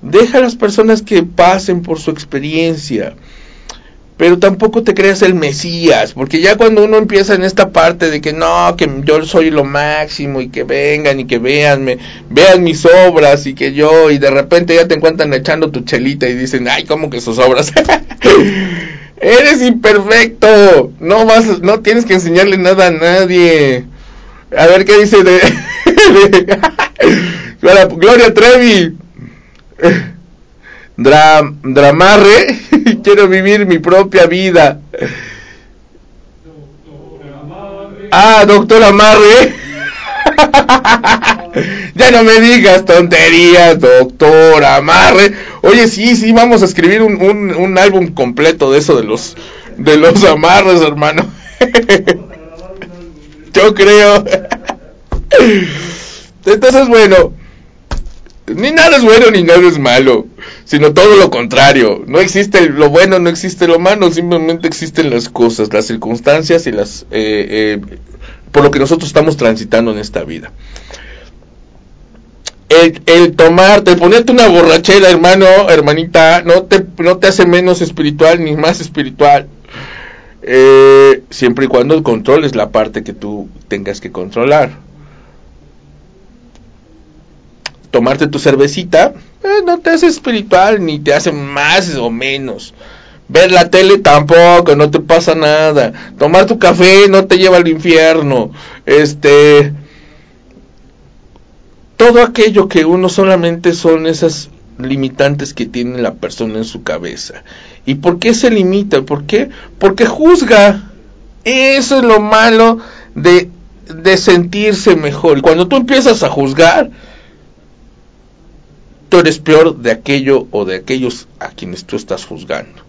Deja a las personas que pasen por su experiencia. Pero tampoco te creas el Mesías, porque ya cuando uno empieza en esta parte de que no, que yo soy lo máximo y que vengan y que veanme, vean mis obras y que yo, y de repente ya te encuentran echando tu chelita y dicen, ay, ¿cómo que sus obras? Eres imperfecto, no vas, no tienes que enseñarle nada a nadie. A ver qué dice de, Gloria Trevi. dramarre, quiero vivir mi propia vida. Ah, doctor Amarre. ya no me digas tonterías, doctor Amarre. Oye, sí, sí, vamos a escribir un, un, un álbum completo de eso de los de los amarres, hermano. Yo creo. Entonces, bueno, ni nada es bueno ni nada es malo, sino todo lo contrario. No existe lo bueno, no existe lo malo, simplemente existen las cosas, las circunstancias y las eh, eh, por lo que nosotros estamos transitando en esta vida. El, el tomarte, el ponerte una borrachera, hermano, hermanita, no te, no te hace menos espiritual ni más espiritual. eh, siempre y cuando controles la parte que tú tengas que controlar. Tomarte tu cervecita eh, no te hace espiritual ni te hace más o menos. Ver la tele tampoco, no te pasa nada. Tomar tu café no te lleva al infierno. Este todo aquello que uno solamente son esas limitantes que tiene la persona en su cabeza. ¿Y por qué se limita? ¿Por qué? Porque juzga. Eso es lo malo de, de sentirse mejor. Y cuando tú empiezas a juzgar, tú eres peor de aquello o de aquellos a quienes tú estás juzgando.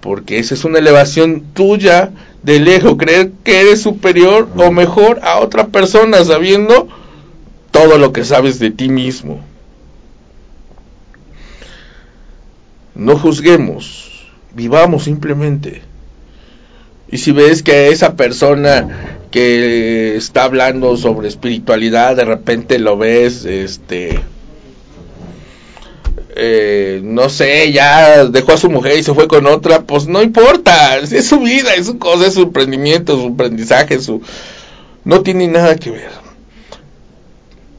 Porque esa es una elevación tuya del ego, creer que eres superior o mejor a otra persona sabiendo todo lo que sabes de ti mismo. No juzguemos, vivamos simplemente. Y si ves que esa persona que está hablando sobre espiritualidad, de repente lo ves, este, eh, no sé, ya dejó a su mujer y se fue con otra, pues no importa, es su vida, es su cosa, es su emprendimiento, su aprendizaje, su, no tiene nada que ver.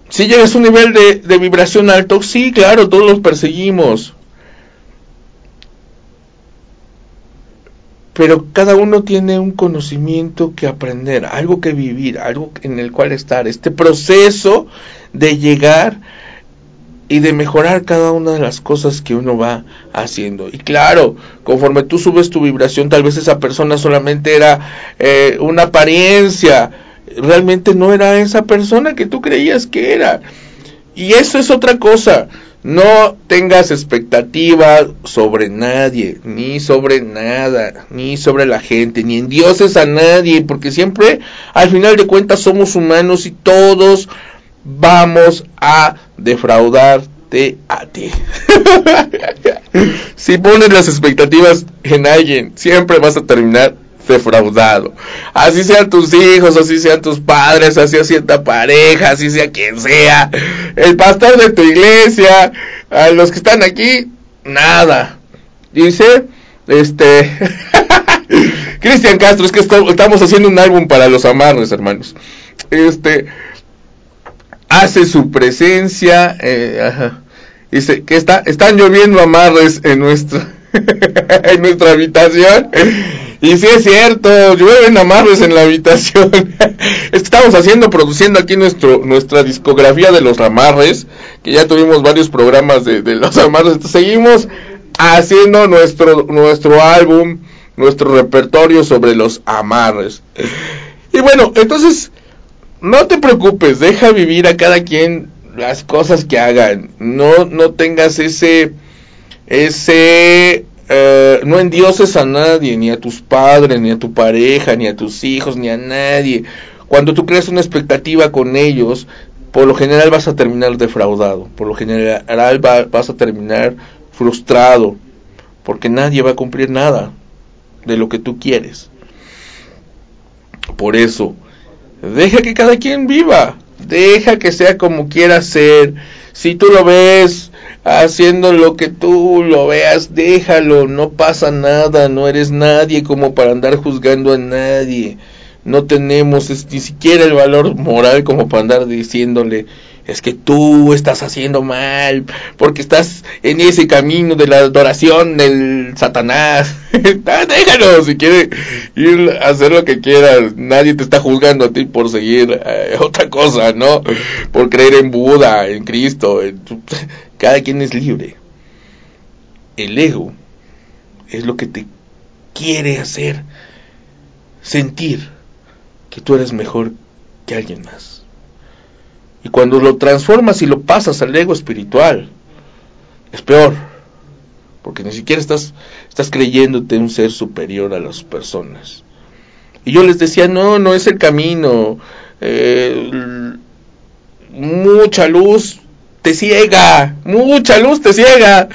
Si llegas a un nivel de, de vibración alto, sí, claro, todos los perseguimos. Pero cada uno tiene un conocimiento que aprender, algo que vivir, algo en el cual estar, este proceso de llegar y de mejorar cada una de las cosas que uno va haciendo. Y claro, conforme tú subes tu vibración, tal vez esa persona solamente era eh, una apariencia, realmente no era esa persona que tú creías que era. Y eso es otra cosa. No tengas expectativa sobre nadie, ni sobre nada, ni sobre la gente, ni en dioses a nadie, porque siempre al final de cuentas somos humanos y todos vamos a defraudarte a ti. si pones las expectativas en alguien, siempre vas a terminar defraudado. Así sean tus hijos, así sean tus padres, así sea tu pareja, así sea quien sea. El pastor de tu iglesia, a los que están aquí, nada. Dice, este... Cristian Castro, es que estamos haciendo un álbum para los amarres, hermanos. Este... Hace su presencia, eh, Dice que está, están lloviendo amarres en nuestra, en nuestra habitación y sí es cierto, llueven amarres en la habitación. estamos haciendo, produciendo aquí nuestro, nuestra discografía de los amarres, que ya tuvimos varios programas de, los amarres. seguimos haciendo nuestro, nuestro álbum, nuestro repertorio sobre los amarres. Y bueno, entonces, no te preocupes, deja vivir a cada quien las cosas que hagan. No, no tengas ese, ese eh, no endioses a nadie, ni a tus padres, ni a tu pareja, ni a tus hijos, ni a nadie. Cuando tú creas una expectativa con ellos, por lo general vas a terminar defraudado, por lo general vas a terminar frustrado, porque nadie va a cumplir nada de lo que tú quieres. Por eso, deja que cada quien viva, deja que sea como quiera ser. Si tú lo ves haciendo lo que tú lo veas, déjalo, no pasa nada, no eres nadie como para andar juzgando a nadie. No tenemos ni siquiera el valor moral como para andar diciéndole, es que tú estás haciendo mal, porque estás en ese camino de la adoración del Satanás. Ah, déjalo, si quiere ir a hacer lo que quieras, nadie te está juzgando a ti por seguir eh, otra cosa, ¿no? Por creer en Buda, en Cristo, cada quien es libre. El ego es lo que te quiere hacer sentir que tú eres mejor que alguien más. Y cuando lo transformas y lo pasas al ego espiritual, es peor. Porque ni siquiera estás, estás creyéndote un ser superior a las personas. Y yo les decía, no, no es el camino. Eh, mucha luz te ciega, mucha luz te ciega.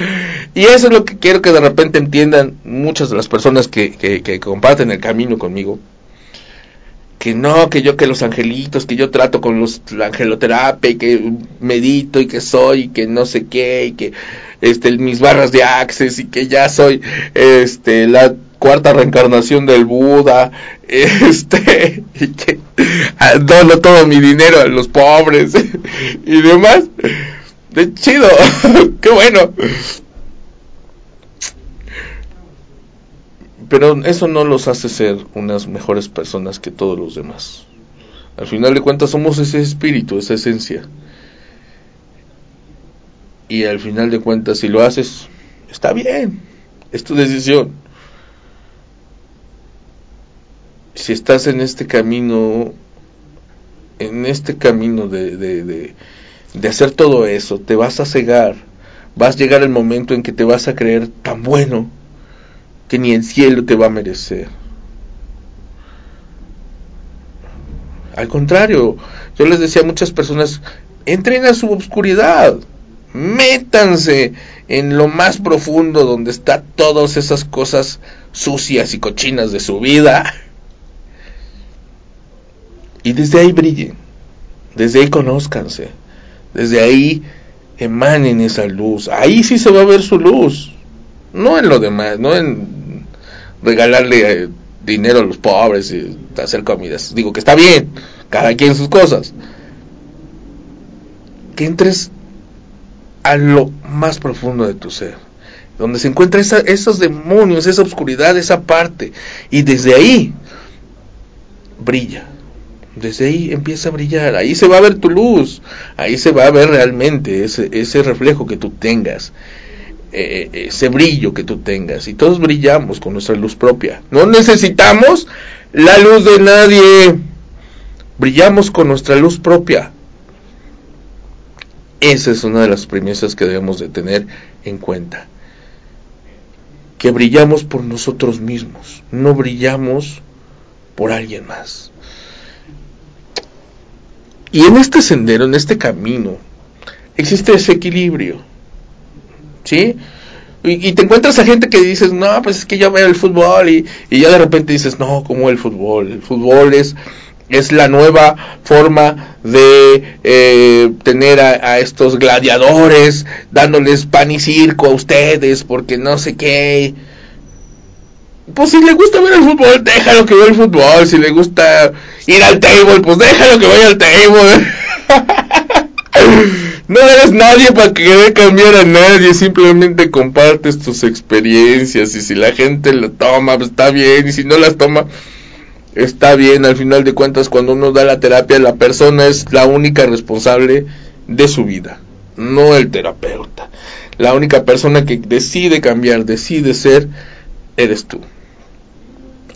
Y eso es lo que quiero que de repente entiendan muchas de las personas que, que, que comparten el camino conmigo que no, que yo que los angelitos, que yo trato con los, la angeloterapia y que medito y que soy y que no sé qué y que este mis barras de access y que ya soy este la cuarta reencarnación del Buda, este, y que dono todo mi dinero a los pobres y demás. De chido, qué bueno. Pero eso no los hace ser unas mejores personas que todos los demás. Al final de cuentas somos ese espíritu, esa esencia. Y al final de cuentas si lo haces, está bien, es tu decisión. Si estás en este camino, en este camino de, de, de hacer todo eso, te vas a cegar, vas a llegar el momento en que te vas a creer tan bueno que ni el cielo te va a merecer. Al contrario, yo les decía a muchas personas, entren a su obscuridad, métanse en lo más profundo donde están todas esas cosas sucias y cochinas de su vida. Y desde ahí brillen, desde ahí conózcanse, desde ahí emanen esa luz. Ahí sí se va a ver su luz, no en lo demás, no en regalarle eh, dinero a los pobres y hacer comidas. Digo que está bien, cada quien sus cosas. Que entres a lo más profundo de tu ser, donde se encuentran esos demonios, esa oscuridad, esa parte, y desde ahí brilla. Desde ahí empieza a brillar, ahí se va a ver tu luz, ahí se va a ver realmente ese, ese reflejo que tú tengas. Eh, eh, ese brillo que tú tengas. Y todos brillamos con nuestra luz propia. No necesitamos la luz de nadie. Brillamos con nuestra luz propia. Esa es una de las premisas que debemos de tener en cuenta. Que brillamos por nosotros mismos, no brillamos por alguien más. Y en este sendero, en este camino, existe ese equilibrio. ¿Sí? Y, te encuentras a gente que dices, no, pues es que yo veo el fútbol y, y ya de repente dices, no, como el fútbol? El fútbol es, es la nueva forma de eh, tener a, estos gladiadores dándoles pan y circo a ustedes porque no sé qué. Pues si le gusta ver el fútbol, déjalo que vea el fútbol. Si le gusta ir al table, pues déjalo que vaya al table. No eres nadie para querer cambiar a nadie, simplemente compartes tus experiencias y si la gente lo toma, pues está bien, y si no las toma, está bien. Al final de cuentas, cuando uno da la terapia, la persona es la única responsable de su vida, no el terapeuta. La única persona que decide cambiar, decide ser, eres tú.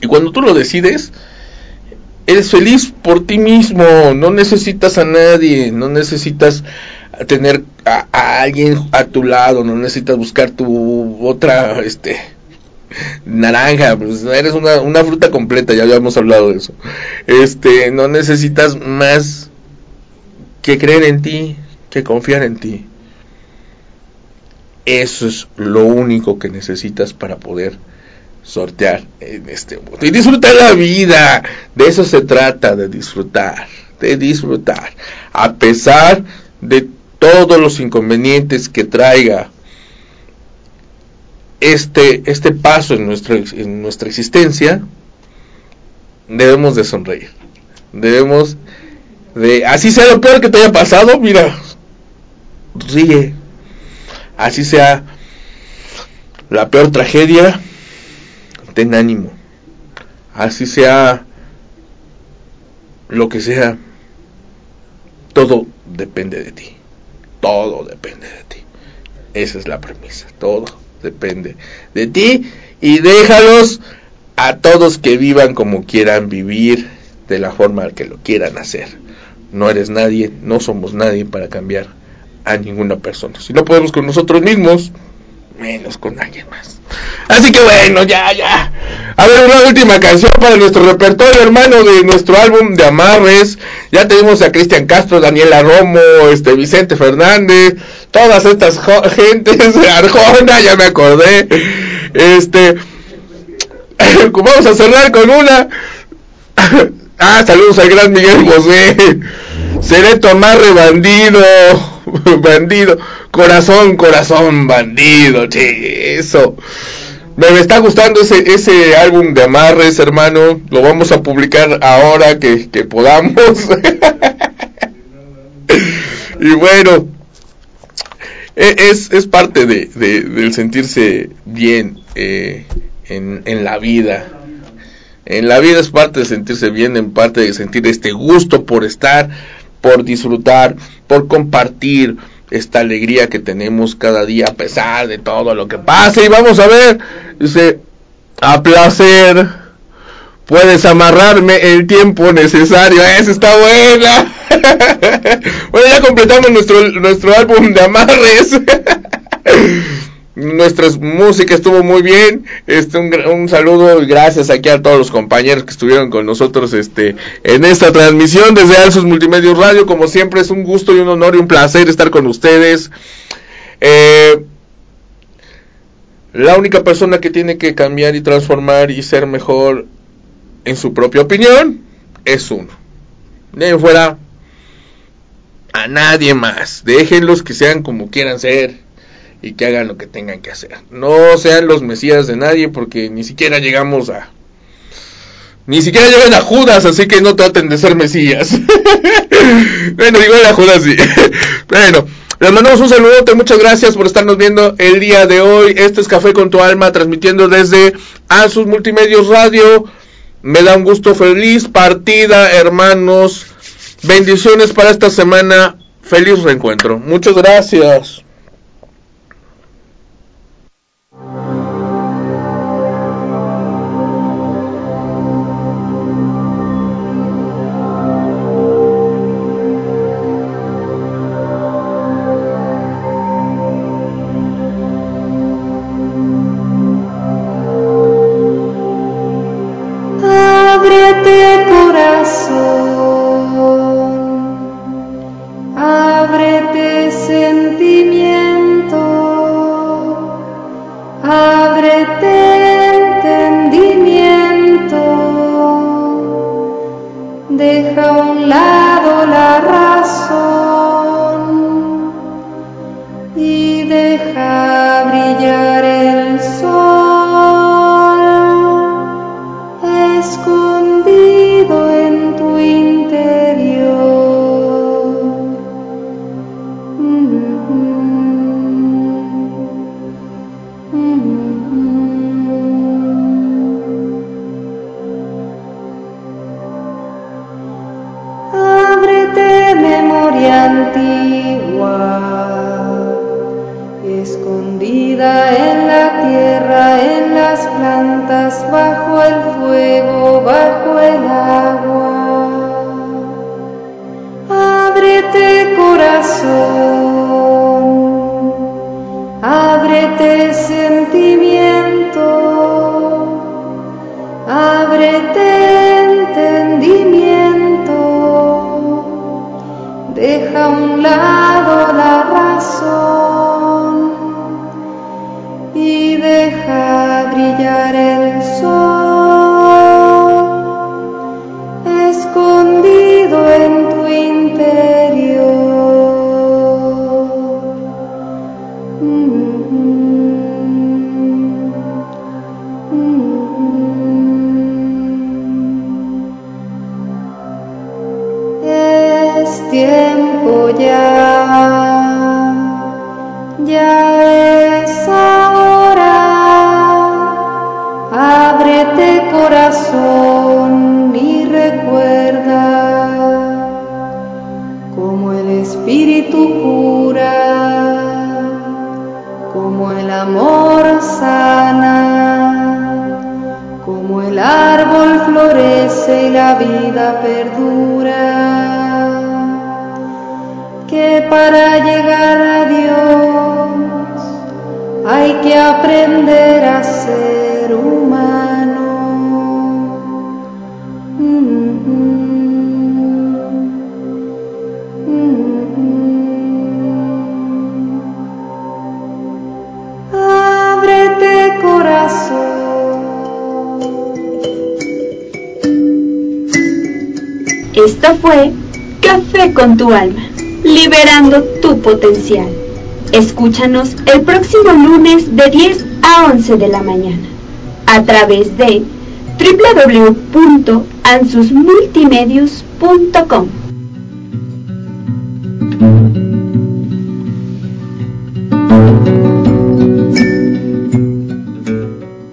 Y cuando tú lo decides, eres feliz por ti mismo, no necesitas a nadie, no necesitas tener a, alguien a tu lado, no necesitas buscar tu otra, este, naranja, pues eres una, una fruta completa, ya habíamos hablado de eso. Este, no necesitas más que creer en ti, que confiar en ti. Eso es lo único que necesitas para poder sortear en este mundo. Y disfrutar la vida. De eso se trata, de disfrutar. De disfrutar. A pesar de todos los inconvenientes que traiga este, este paso en nuestra, en nuestra existencia, debemos de sonreír. Debemos de, así sea lo peor que te haya pasado, mira, ríe. Así sea la peor tragedia, ten ánimo. Así sea lo que sea, todo depende de ti. Todo depende de ti. Esa es la premisa. Todo depende de ti. Y déjalos a todos que vivan como quieran vivir, de la forma que lo quieran hacer. No eres nadie, no somos nadie para cambiar a ninguna persona. Si no podemos con nosotros mismos, menos con alguien más. Así que bueno, ya, ya. A ver, una última canción para nuestro repertorio, hermano, de nuestro álbum de Amarres. Ya tenemos a Cristian Castro, Daniela Romo, este Vicente Fernández, todas estas gentes, Arjona, ya me acordé. Este, vamos a cerrar con una. ah, saludos al gran Miguel José. Seré tu amarre bandido, bandido, corazón, corazón bandido, che, eso. me está gustando ese, ese álbum de amarres, hermano. Lo vamos a publicar ahora que, que podamos. y bueno, e, es, es parte de, del sentirse bien eh, en, en la vida. En la vida es parte de sentirse bien, en parte de sentir este gusto por estar, por disfrutar, por compartir, esta alegría que tenemos cada día a pesar de todo lo que pasa. Y vamos a ver, dice, a placer, puedes amarrarme el tiempo necesario. Esa está buena. bueno, ya completamos nuestro, nuestro álbum de amarres. nuestra música estuvo muy bien. Este, un, saludo y gracias aquí a todos los compañeros que estuvieron con nosotros este, en esta transmisión desde Alsos Multimedios Radio. Como siempre es un gusto y un honor y un placer estar con ustedes. Eh, la única persona que tiene que cambiar y transformar y ser mejor en su propia opinión es uno. De fuera a nadie más. Déjenlos que sean como quieran ser y que hagan lo que tengan que hacer. No sean los mesías de nadie porque ni siquiera llegamos a... Ni siquiera llegan a Judas, así que no traten de ser mesías. bueno, igual a Judas sí. bueno, les mandamos un saludote, muchas gracias por estarnos viendo el día de hoy. Este es Café con tu alma, transmitiendo desde Asus Multimedios Radio. Me da un gusto feliz partida, hermanos. Bendiciones para esta semana. Feliz reencuentro. Muchas gracias. Fue Café con tu alma, liberando tu potencial. Escúchanos el próximo lunes de 10 a a 11 de la mañana a través de www.ansusmultimedios.com.